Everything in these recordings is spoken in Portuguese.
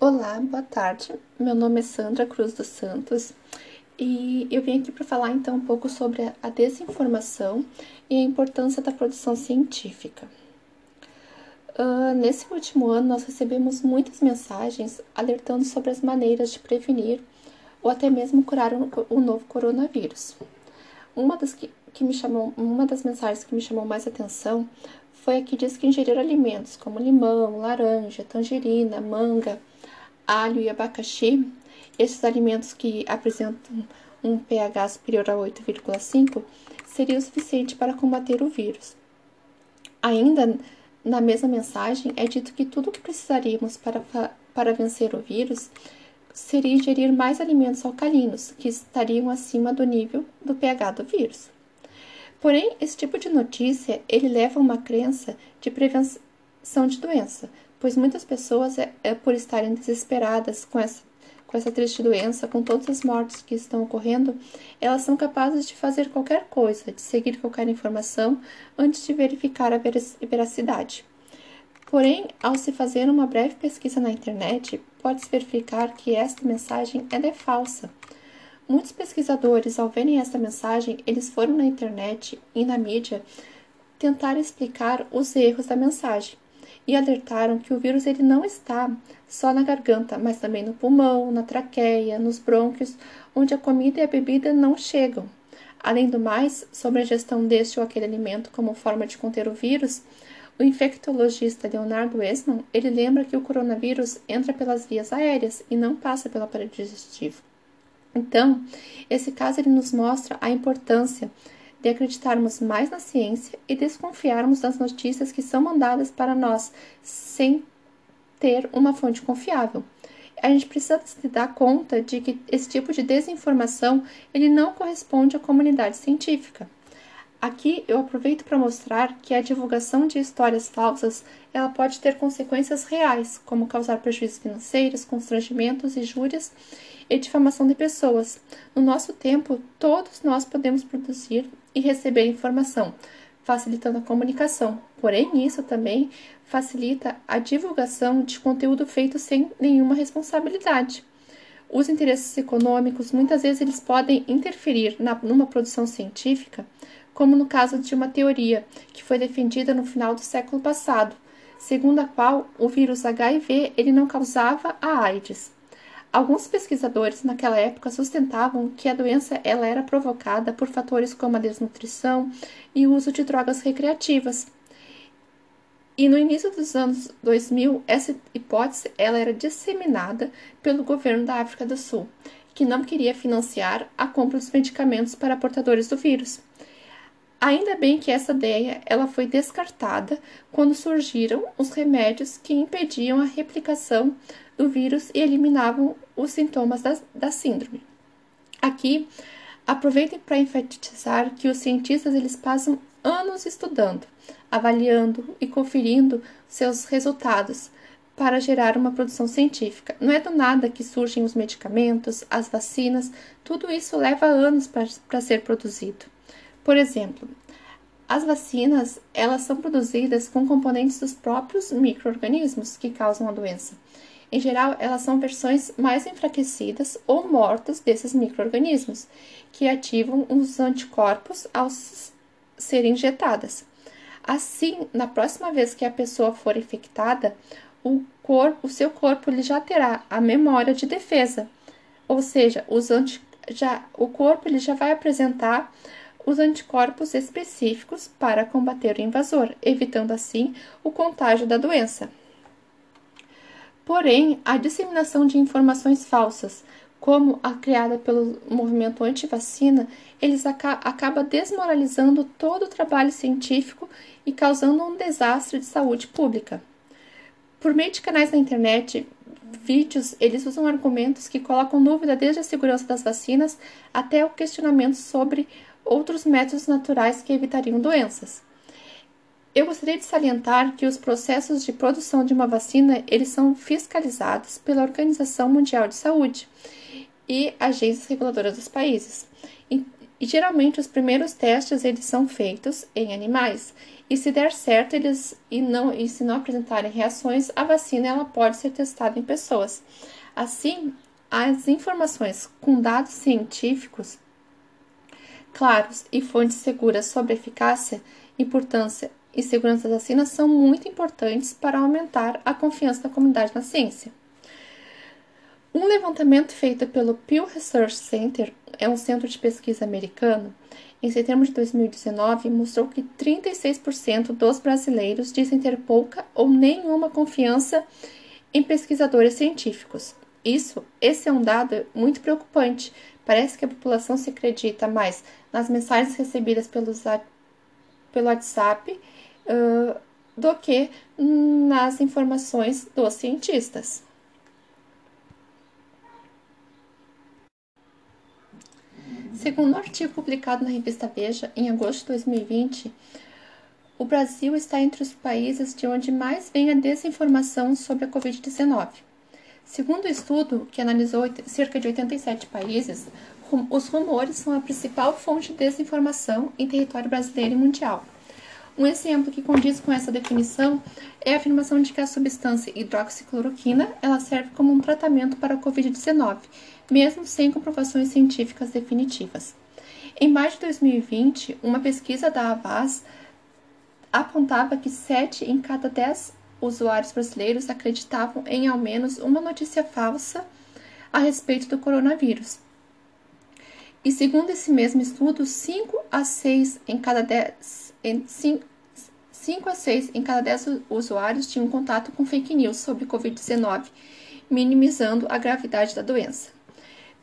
Olá, boa tarde. Meu nome é Sandra Cruz dos Santos e eu vim aqui para falar então um pouco sobre a desinformação e a importância da produção científica. Uh, nesse último ano, nós recebemos muitas mensagens alertando sobre as maneiras de prevenir ou até mesmo curar o, novo coronavírus. Uma das, que, que me chamou, uma das mensagens que me chamou mais atenção foi a que diz que ingerir alimentos como limão, laranja, tangerina, manga, alho e abacaxi, esses alimentos que apresentam um pH superior a 8,5, seria o suficiente para combater o vírus. Ainda na mesma mensagem é dito que tudo o que precisaríamos para, para vencer o vírus seria ingerir mais alimentos alcalinos, que estariam acima do nível do pH do vírus. Porém, esse tipo de notícia, ele leva a uma crença de prevenção de doença, pois muitas pessoas, é, é, por estarem desesperadas com essa, com essa triste doença, com todas as mortes que estão ocorrendo, elas são capazes de fazer qualquer coisa, de seguir qualquer informação antes de verificar a veracidade. Porém, ao se fazer uma breve pesquisa na internet, pode-se verificar que esta mensagem é falsa. Muitos pesquisadores, ao verem esta mensagem, eles foram na internet e na mídia tentar explicar os erros da mensagem e alertaram que o vírus ele não está só na garganta, mas também no pulmão, na traqueia, nos brônquios, onde a comida e a bebida não chegam. Além do mais, sobre a gestão deste ou aquele alimento como forma de conter o vírus, o infectologista Leonardo Esman, ele lembra que o coronavírus entra pelas vias aéreas e não passa pelo aparelho digestivo. Então, esse caso ele nos mostra a importância de acreditarmos mais na ciência e desconfiarmos das notícias que são mandadas para nós sem ter uma fonte confiável. A gente precisa se dar conta de que esse tipo de desinformação ele não corresponde à comunidade científica. Aqui eu aproveito para mostrar que a divulgação de histórias falsas ela pode ter consequências reais, como causar prejuízos financeiros, constrangimentos, injúrias e difamação de pessoas. No nosso tempo, todos nós podemos produzir e receber informação, facilitando a comunicação. Porém, isso também facilita a divulgação de conteúdo feito sem nenhuma responsabilidade. Os interesses econômicos muitas vezes eles podem interferir na, numa produção científica como no caso de uma teoria que foi defendida no final do século passado, segundo a qual o vírus HIV ele não causava a AIDS. Alguns pesquisadores naquela época sustentavam que a doença ela era provocada por fatores como a desnutrição e o uso de drogas recreativas. E no início dos anos 2000, essa hipótese ela era disseminada pelo governo da África do Sul, que não queria financiar a compra dos medicamentos para portadores do vírus. Ainda bem que essa ideia ela foi descartada quando surgiram os remédios que impediam a replicação do vírus e eliminavam os sintomas da, da síndrome. Aqui, aproveitem para enfatizar que os cientistas eles passam anos estudando, avaliando e conferindo seus resultados para gerar uma produção científica. Não é do nada que surgem os medicamentos, as vacinas, tudo isso leva anos para ser produzido. Por exemplo, as vacinas, elas são produzidas com componentes dos próprios microorganismos que causam a doença. Em geral, elas são versões mais enfraquecidas ou mortas desses microorganismos, que ativam os anticorpos ao serem injetadas. Assim, na próxima vez que a pessoa for infectada, o, corpo, o seu corpo ele já terá a memória de defesa, ou seja, os anti, já, o corpo ele já vai apresentar os anticorpos específicos para combater o invasor, evitando assim o contágio da doença. Porém, a disseminação de informações falsas, como a criada pelo movimento anti-vacina, eles aca acaba desmoralizando todo o trabalho científico e causando um desastre de saúde pública. Por meio de canais na internet, vídeos, eles usam argumentos que colocam dúvida desde a segurança das vacinas até o questionamento sobre outros métodos naturais que evitariam doenças. Eu gostaria de salientar que os processos de produção de uma vacina eles são fiscalizados pela Organização Mundial de Saúde e agências reguladoras dos países. E, e geralmente os primeiros testes eles são feitos em animais E se der certo, eles e não e se não apresentarem reações, a vacina ela pode ser testada em pessoas. Assim, as informações com dados científicos claros e fontes seguras sobre eficácia, importância e segurança da vacina são muito importantes para aumentar a confiança da comunidade na ciência. Um levantamento feito pelo Pew Research Center, é um centro de pesquisa americano, em setembro de 2019 mostrou que 36% dos brasileiros dizem ter pouca ou nenhuma confiança em pesquisadores científicos. Isso, esse é um dado muito preocupante. Parece que a população se acredita mais nas mensagens recebidas pelos, pelo WhatsApp uh, do que nas informações dos cientistas. Segundo um artigo publicado na revista Veja, em agosto de 2020, o Brasil está entre os países de onde mais vem a desinformação sobre a Covid-19. Segundo o estudo, que analisou cerca de 87 países, os rumores são a principal fonte de desinformação em território brasileiro e mundial. Um exemplo que condiz com essa definição é a afirmação de que a substância hidroxicloroquina ela serve como um tratamento para a Covid-19, mesmo sem comprovações científicas definitivas. Em maio de 2020, uma pesquisa da Avaz apontava que 7 em cada 10 usuários brasileiros acreditavam em ao menos uma notícia falsa a respeito do coronavírus. E segundo esse mesmo estudo, 5 a 6 em cada 10 5 a 6 em cada 10 usuários tinham contato com fake news sobre Covid-19, minimizando a gravidade da doença.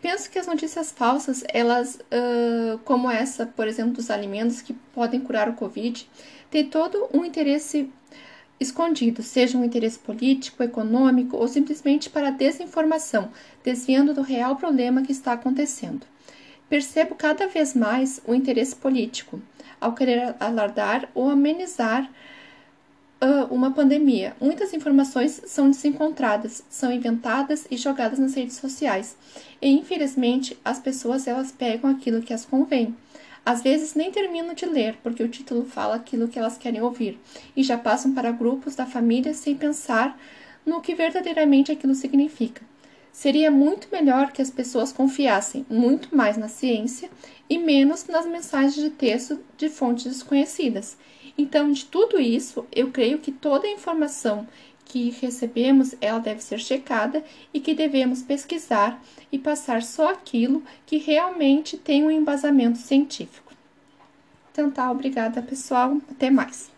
Penso que as notícias falsas, elas, uh, como essa, por exemplo, dos alimentos que podem curar o Covid, têm todo um interesse escondido, seja um interesse político, econômico ou simplesmente para desinformação, desviando do real problema que está acontecendo. Percebo cada vez mais o interesse político ao querer alardar ou amenizar uh, uma pandemia. Muitas informações são desencontradas, são inventadas e jogadas nas redes sociais. E infelizmente, as pessoas elas pegam aquilo que as convém. Às vezes nem terminam de ler, porque o título fala aquilo que elas querem ouvir, e já passam para grupos da família sem pensar no que verdadeiramente aquilo significa. Seria muito melhor que as pessoas confiassem muito mais na ciência e menos nas mensagens de texto de fontes desconhecidas. Então, de tudo isso, eu creio que toda a informação que recebemos, ela deve ser checada e que devemos pesquisar e passar só aquilo que realmente tem um embasamento científico. Então tá, obrigada pessoal, até mais.